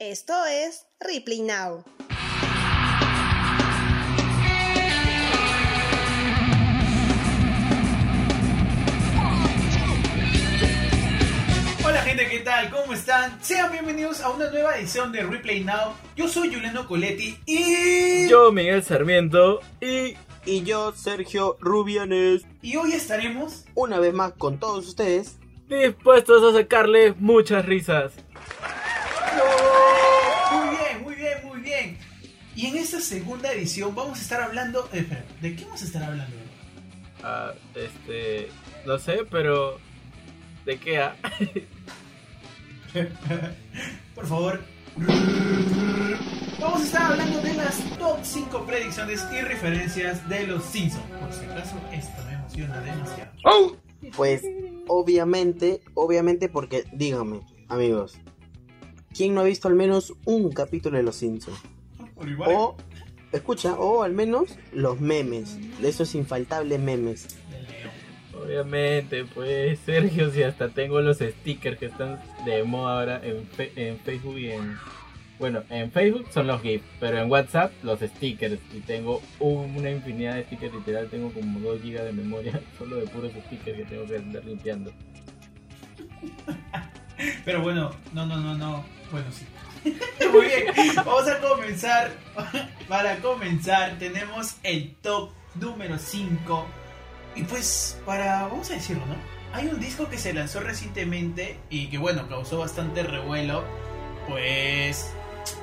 Esto es Replay Now. Hola gente, ¿qué tal? ¿Cómo están? Sean bienvenidos a una nueva edición de Replay Now. Yo soy Juliano Coletti y... Yo, Miguel Sarmiento, y Y yo, Sergio Rubianes, Y hoy estaremos... una vez más con todos ustedes. dispuestos a sacarle muchas risas. Y en esta segunda edición vamos a estar hablando... eh, espera, ¿de qué vamos a estar hablando? Ah, este, no sé, pero ¿de qué? ah? Por favor. Vamos a estar hablando de las top 5 predicciones y referencias de los Simpsons. Por si acaso, esto me emociona demasiado. Pues, obviamente, obviamente porque, díganme, amigos, ¿quién no ha visto al menos un capítulo de Los Simpsons? O, escucha, o al menos los memes, de esos infaltables memes. Obviamente, pues Sergio, si hasta tengo los stickers que están de moda ahora en, fe- en Facebook y en... Bueno, en Facebook son los GIFs, pero en WhatsApp los stickers. Y tengo un- una infinidad de stickers, literal, tengo como 2 GB de memoria solo de puros stickers que tengo que andar limpiando. Pero bueno, no, no, no, no. Bueno, sí. Muy bien, vamos a comenzar. Para comenzar, tenemos el top número 5. Y pues, para, vamos a decirlo, ¿no? Hay un disco que se lanzó recientemente y que, bueno, causó bastante revuelo. Pues,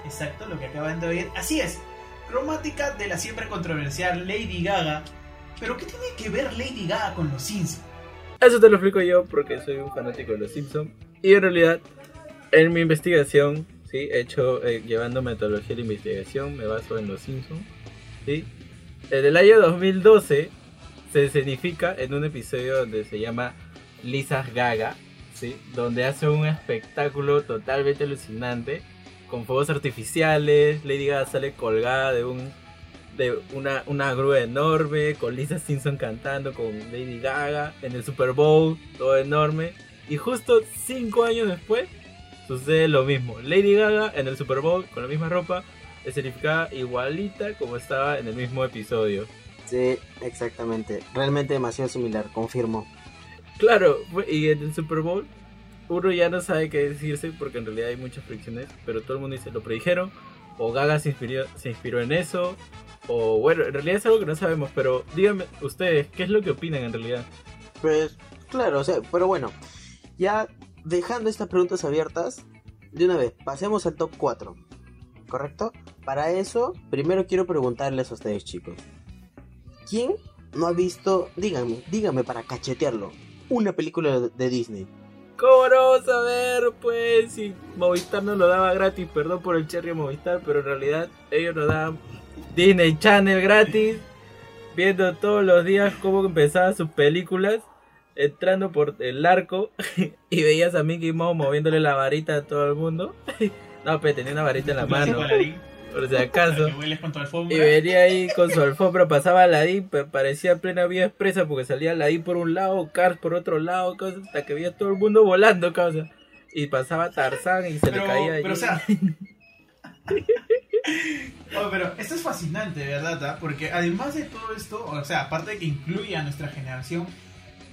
exacto, lo que acaban de oír. Así es, cromática de la siempre controversial Lady Gaga. Pero, ¿qué tiene que ver Lady Gaga con los Simpsons? Eso te lo explico yo porque soy un fanático de los Simpsons. Y en realidad, en mi investigación, ¿sí? he hecho eh, llevando metodología de investigación, me baso en los Simpsons. ¿sí? En el año 2012 se escenifica en un episodio donde se llama Lisa Gaga, ¿sí? donde hace un espectáculo totalmente alucinante con fuegos artificiales. Lady Gaga sale colgada de un de una, una grúa enorme, con Lisa Simpson cantando con Lady Gaga en el Super Bowl, todo enorme. Y justo cinco años después sucede lo mismo. Lady Gaga en el Super Bowl con la misma ropa, escenificada igualita como estaba en el mismo episodio. Sí, exactamente. Realmente demasiado similar, confirmo. Claro, y en el Super Bowl uno ya no sabe qué decirse porque en realidad hay muchas predicciones, pero todo el mundo dice lo predijeron, o Gaga se inspiró, se inspiró en eso, o bueno, en realidad es algo que no sabemos, pero díganme ustedes, ¿qué es lo que opinan en realidad? Pues, claro, o sea, pero bueno, ya dejando estas preguntas abiertas, de una vez, pasemos al top 4, ¿correcto? Para eso, primero quiero preguntarles a ustedes, chicos. ¿Quién no ha visto, díganme, díganme para cachetearlo, una película de- Disney? ¿Cómo no vamos a ver? Pues si Movistar no lo daba gratis, perdón por el cherry Movistar, pero en realidad ellos nos daban Disney Channel gratis, viendo todos los días cómo empezaban sus películas, entrando por el arco y veías a Mickey Mouse moviéndole la varita a todo el mundo. No, pero tenía una varita en la mano, por si acaso. Y venía ahí con su alfombra, pasaba Aladdin, pa- parecía plena vía expresa porque salía Aladdin por un lado, Cars por otro lado, causa, hasta que veía todo el mundo volando, causa. Y pasaba Tarzán y se pero, le caía allí. pero, o sea. Oh, pero esto es fascinante, ¿verdad? Porque además de todo esto, o sea, aparte de que incluye a nuestra generación,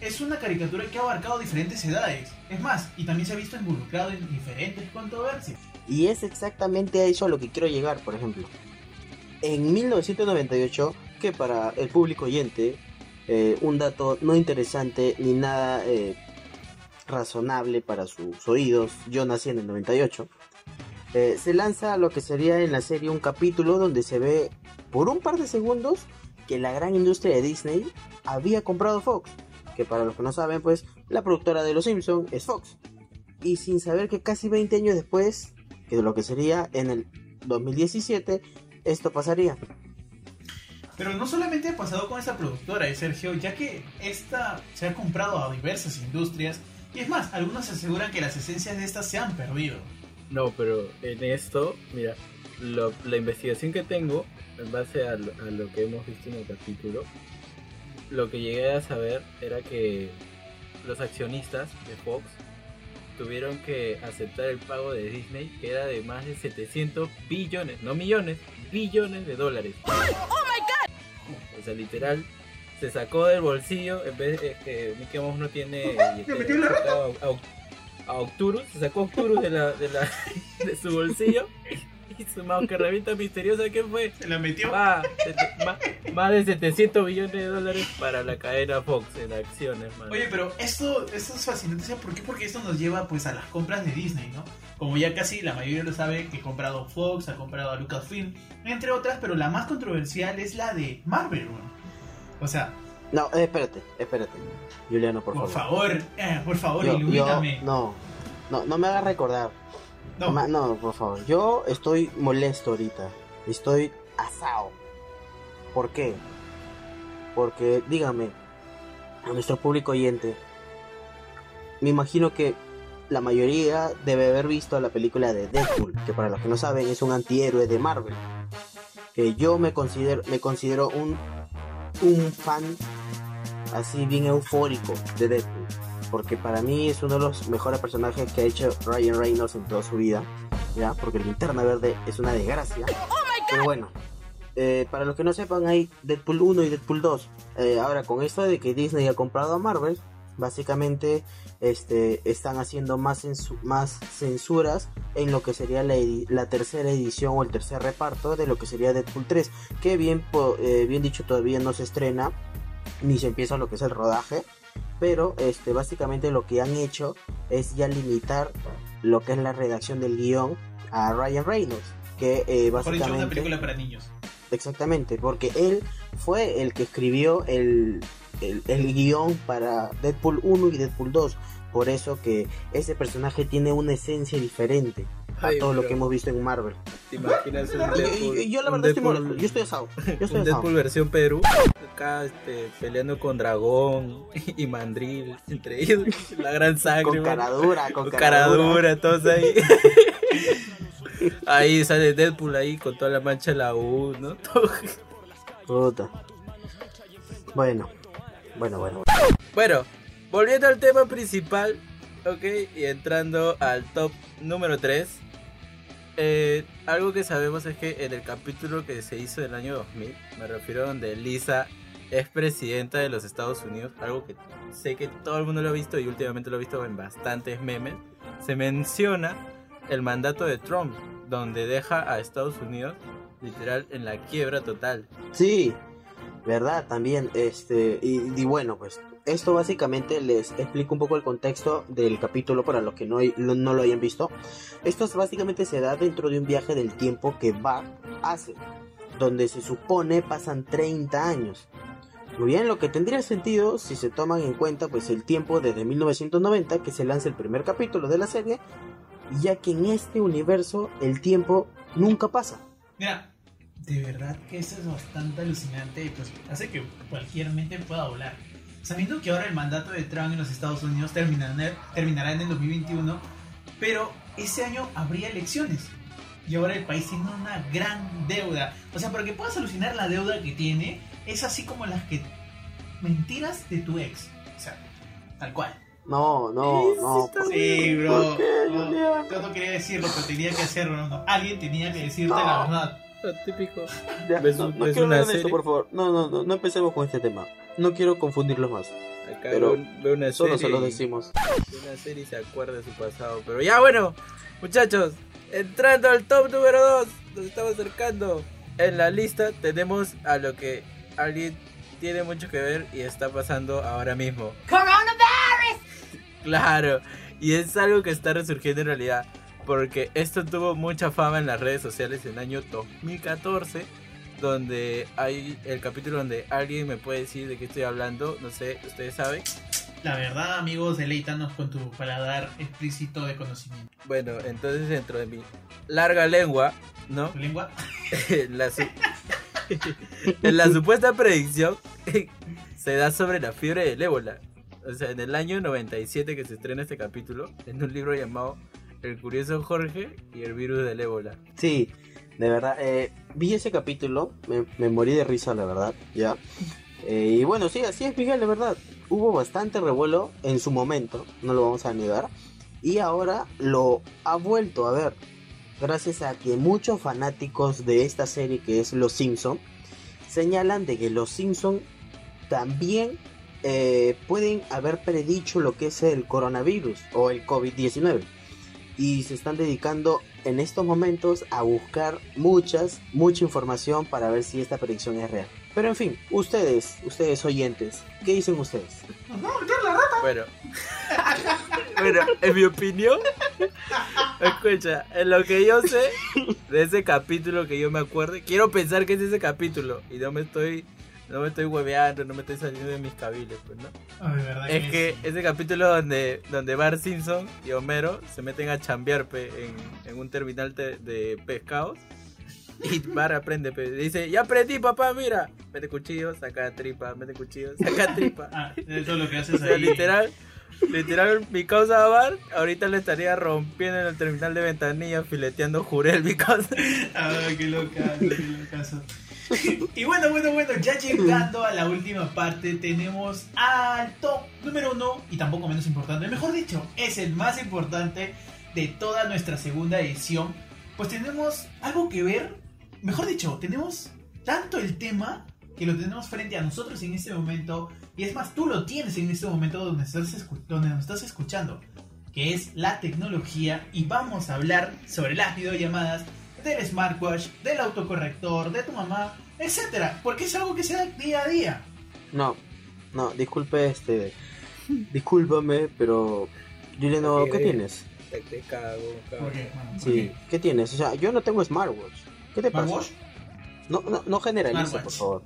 es una caricatura que ha abarcado diferentes edades. Es más, y también se ha visto involucrado en diferentes controversias. Y es exactamente a eso a lo que quiero llegar, por ejemplo. En 1998, que para el público oyente, eh, un dato no interesante ni nada eh, razonable para sus oídos, yo nací en el 98, eh, se lanza lo que sería en la serie un capítulo donde se ve por un par de segundos que la gran industria de Disney había comprado Fox, que para los que no saben, pues la productora de Los Simpson es Fox. Y sin saber que casi 20 años después, que de lo que sería en el 2017, esto pasaría. Pero no solamente ha pasado con esa productora, ¿eh, Sergio, ya que esta se ha comprado a diversas industrias. Y es más, algunos aseguran que las esencias de estas se han perdido. No, pero en esto, mira, lo- la investigación que tengo, en base a lo, a lo que hemos visto en el capítulo, lo que llegué a saber era que los accionistas de Fox tuvieron que aceptar el pago de Disney, que era de más de 700 billones, no millones, billones de dólares. ¡Oh, my God! O sea, literal, se sacó del bolsillo, en vez de que Mickey Mouse no tiene... ¿Le metió la a, a Octurus, se sacó Octurus de, la, de, la, de su bolsillo y su revista misteriosa, ¿qué fue? Se la metió. Más, más, más, de 700 millones de dólares para la cadena Fox en acciones, man. Oye, pero esto, esto es fascinante, ¿sabes por qué? Porque esto nos lleva pues a las compras de Disney, ¿no? Como ya casi la mayoría lo sabe, que ha comprado Fox, ha comprado a Lucasfilm, entre otras, pero la más controversial es la de Marvel, ¿no? O sea... No, eh, espérate, espérate. Juliano, por, por favor. favor. Eh, por favor, yo, ilumíname. Yo, no, no, no me hagas recordar. No. No, por favor. Yo estoy molesto ahorita. Estoy asado. ¿Por qué? Porque, dígame, a nuestro público oyente, me imagino que la mayoría debe haber visto la película de Deadpool, que para los que no saben es un antihéroe de Marvel. Que yo me considero, me considero un, un fan así bien eufórico de Deadpool porque para mí es uno de los mejores personajes que ha hecho Ryan Reynolds en toda su vida, ya, porque el linterna verde es una desgracia. Pero bueno, eh, para los que no sepan, hay Deadpool 1 y Deadpool 2. Eh, ahora, con esto de que Disney ha comprado a Marvel, básicamente este, están haciendo más, más censuras en lo que sería la, la, tercera edición o el tercer reparto de lo que sería Deadpool 3, que bien, eh, bien dicho todavía no se estrena ni se empieza lo que es el rodaje pero este básicamente lo que han hecho es ya limitar lo que es la redacción del guion a Ryan Reynolds que eh, básicamente Por una película para niños. Exactamente porque él fue el que escribió el, el, el guion para Deadpool 1 y Deadpool 2 por eso que ese personaje tiene una esencia diferente a Ay, todo lo pero- que hemos visto en Marvel. ¿Te imaginas un Yo, Deadpool? yo- yo la verdad estoy Deadpool- molesto, yo estoy asado. Yo estoy un asado. Deadpool versión Perú, acá este, peleando con Dragón y Mandril, entre ellos, la gran sangre, Con man. cara dura, con, con cara cara dura. dura, todos ahí. ahí sale Deadpool ahí con toda la mancha de la U, ¿no? Puta. Bueno, bueno, bueno. Bueno, volviendo al tema principal, ok, y entrando al top número 3. Eh, algo que sabemos es que en el capítulo que se hizo del año 2000, me refiero a donde Lisa es presidenta de los Estados Unidos, algo que sé que todo el mundo lo ha visto y últimamente lo he visto en bastantes memes, se menciona el mandato de Trump, donde deja a Estados Unidos literal en la quiebra total. Sí, verdad, también. Este, y bueno, pues esto básicamente les explico un poco el contexto del capítulo para los que no, lo- no lo hayan visto. Esto es- básicamente se da dentro de un viaje del tiempo que Bart hace, donde se supone pasan 30 años. Muy bien, lo que tendría sentido si se toman en cuenta pues el tiempo desde 1990 que se lanza el primer capítulo de la serie, ya que en este universo el tiempo nunca pasa. Mira, de verdad que eso es bastante alucinante y pues hace que cualquier mente pueda volar. Sabiendo que ahora el mandato de Trump en los Estados Unidos terminará, terminará en el 2021, pero ese año habría elecciones. Y ahora el país tiene una gran deuda. O sea, para que puedas solucionar la deuda que tiene, es así como las que mentiras de tu ex. O sea, tal cual. No, no, no. Sí, bro. ¿Por qué, No, yo no quería decirlo, pero tenía que hacerlo. ¿no? No, Alguien tenía que decirte No. la verdad. Lo típico. Ya, ¿Ves no, no quiero una hablar de esto, por favor. No, no, no, no empecemos con este tema. No quiero confundirlos más. Acá Pero veo, una Solo se serie lo y- decimos. de una serie se acuerda de su pasado. Pero ya bueno, muchachos, entrando al top número 2, nos estamos acercando. En la lista tenemos a lo que alguien tiene mucho que ver y está pasando ahora mismo. Claro, y es algo que está resurgiendo en realidad. Porque esto tuvo mucha fama en las redes sociales en el año 2014. Donde hay el capítulo donde alguien me puede decir de qué estoy hablando. No sé, ustedes saben. La verdad, amigos, deleítanos con tu paladar explícito de conocimiento. Bueno, entonces dentro de mi larga lengua, ¿no? ¿Tu lengua? la, su- en la supuesta predicción se da sobre la fiebre del ébola. O sea, en el año 97 que se estrena este capítulo, en un libro llamado El curioso Jorge y el virus del ébola. Sí, de verdad. eh, vi ese capítulo, me, morí de risa, la verdad, ya. Eh, y bueno, sí, así es, Miguel, de verdad. Hubo bastante revuelo en su momento, no lo vamos a negar. y ahora lo ha vuelto a ver. Gracias a que muchos fanáticos de esta serie que es Los Simpson señalan de que Los Simpson también eh, pueden haber predicho lo que es el coronavirus o el COVID-19 y se están dedicando en estos momentos a buscar muchas, mucha información para ver si esta predicción es real. Pero en fin, ustedes, ustedes oyentes, ¿qué dicen ustedes? Bueno, bueno, en mi opinión, escucha, en lo que yo sé de ese capítulo que yo me acuerdo, quiero pensar que es ese capítulo y no me estoy, no me estoy hueveando, no me estoy saliendo de mis cabiles, pues, ¿no? Ay, de verdad Es que sí. ese capítulo donde, donde Bart Simpson y Homero se meten a chambear pe, en, en un terminal de, de pescados. Y Bart aprende, pe, dice, ya aprendí papá, mira. Mete cuchillo, saca tripa, mete cuchillo, saca tripa. Ah, eso es lo que O haces sea, ahí. literal, literal, mi causa Bart ahorita le estaría rompiendo en el terminal de ventanilla, fileteando jurel mi causa. Ay, qué loca, qué locazo. Y bueno, bueno, bueno, ya llegando a la última parte, tenemos al top número uno, y tampoco menos importante, mejor dicho, es el más importante de toda nuestra segunda edición. Pues tenemos algo que ver, mejor dicho, tenemos tanto el tema que lo tenemos frente a nosotros en este momento, y es más, tú lo tienes en este momento donde, estás donde nos estás escuchando, que es la tecnología, y vamos a hablar sobre las videollamadas del smartwatch, del autocorrector, de tu mamá, etcétera, porque es algo que se da día a día. No, no, disculpe, este, discúlpame, pero Juliano. ¿qué tienes? Te, te cago, cago. ¿Por qué? Bueno, ¿por Sí, qué? ¿qué tienes? O sea, yo no tengo smartwatch. ¿Qué te pasa? ¿Smartwatch? No, no, no generalice, por favor.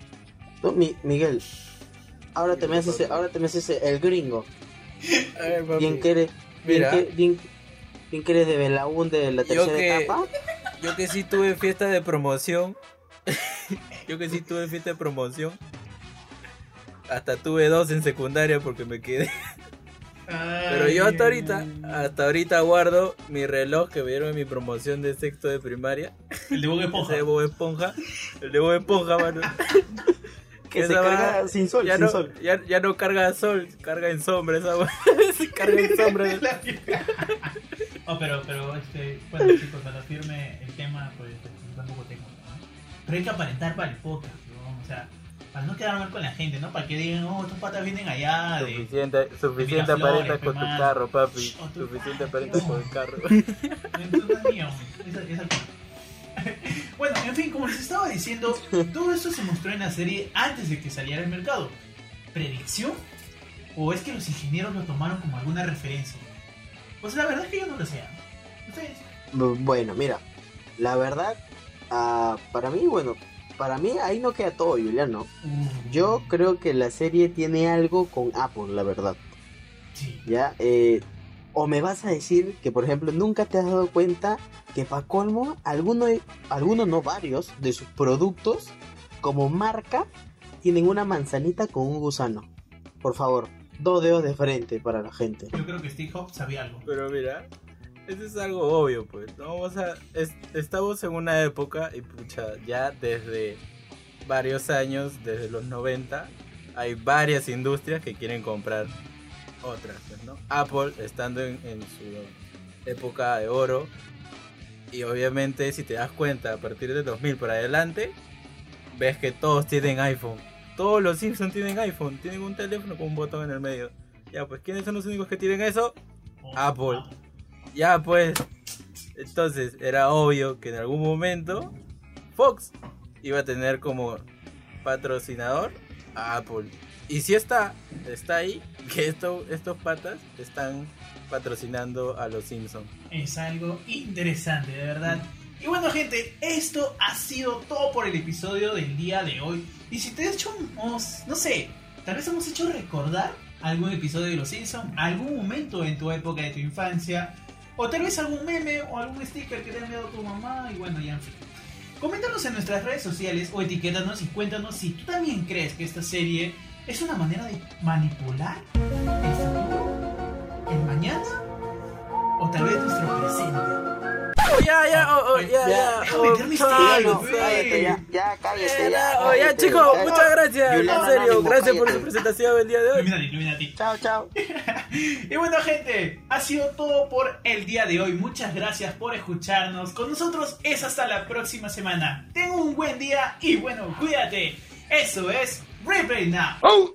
No, Mi- Miguel, ahora te me haces, ahora te me haces el gringo. A ver, papi. Bien que eres, bien Mira. que, bien, bien que eres de Belaún de la tercera que- etapa. Yo que sí tuve fiesta de promoción. Yo que sí tuve fiesta de promoción. Hasta tuve dos en secundaria porque me quedé. Pero yo hasta ahorita, hasta ahorita guardo mi reloj que me dieron en mi promoción de sexto de primaria. El de Bob Esponja. Ese de Bob Esponja. El de Bob Esponja, mano. Que se carga va- sin sol, ya sin no, sol. Ya, ya no carga sol, carga en sombra esa carga en sombra. Oh, pero, pero, este, bueno, chicos, para firme el tema, pues, pues, tampoco tengo, ¿no? Pero hay que aparentar para el podcast, ¿no? O sea, para no quedar mal con la gente, ¿no? Para que digan, oh, estos patas vienen allá de... Suficiente, suficiente Miraflores, aparentas con tu carro, papi. Shh, oh, Suficiente aparentas con el carro. Entonces, mío, esa- esa cosa. Bueno, en fin, como les estaba diciendo, todo esto se mostró en la serie antes de que saliera al mercado. ¿Predicción? ¿O es que los ingenieros lo tomaron como alguna referencia? Pues la verdad es que yo no lo sé. ¿Ustedes? Bueno, mira, la verdad, ah, para mí, bueno, para mí ahí no queda todo, Juliano. Yo creo que la serie tiene algo con Apple, la verdad. Sí. ¿Ya? Eh, o me vas a decir que, por ejemplo, nunca te has dado cuenta que para colmo, algunos, algunos no varios, de sus productos, como marca, tienen una manzanita con un gusano. Por favor, dos dedos de frente para la gente. Yo creo que Steve Jobs sabía algo. Pero mira, eso es algo obvio, pues. No vamos a. es- estamos en una época, y pucha, ya desde varios años, desde los 90, hay varias industrias que quieren comprar otras, pues, ¿no? Apple estando en, en su época de oro. Y obviamente, si te das cuenta, a partir de 2000 para adelante, ves que todos tienen iPhone. Todos los Simpsons tienen iPhone, tienen un teléfono con un botón en el medio. Ya, pues, ¿quiénes son los únicos que tienen eso? Oh, Apple. ah, Ya pues. Entonces era obvio que en algún momento Fox iba a tener como patrocinador a Apple. Y si está, está ahí, que esto, estos patas están patrocinando a los Simpsons. Es algo interesante, de verdad. Y bueno, gente, esto ha sido todo por el episodio del día de hoy. Y si te he hecho, no sé, tal vez hemos hecho recordar algún episodio de Los Simpsons, algún momento en tu época de tu infancia, o tal vez algún meme o algún sticker que te ha enviado tu mamá, y bueno, ya en fin. Coméntanos en nuestras redes sociales o etiquétanos y cuéntanos si tú también crees que esta serie es una manera de manipular el futuro, el mañana, o tal vez nuestro presente. Ya, ya, oh, oh, ya, Ya, oh, no, cállate ya, ya, cállate Ya, ya. oh, ya, chicos, muchas gracias. En serio, gracias por su presentación el día de hoy. Illuminati, Illuminati. Chao, chao. Y bueno gente, ha sido todo por el día de hoy. Muchas gracias por escucharnos. Con nosotros es hasta la próxima semana. Ten un buen día y bueno, cuídate. Eso es Replay Now.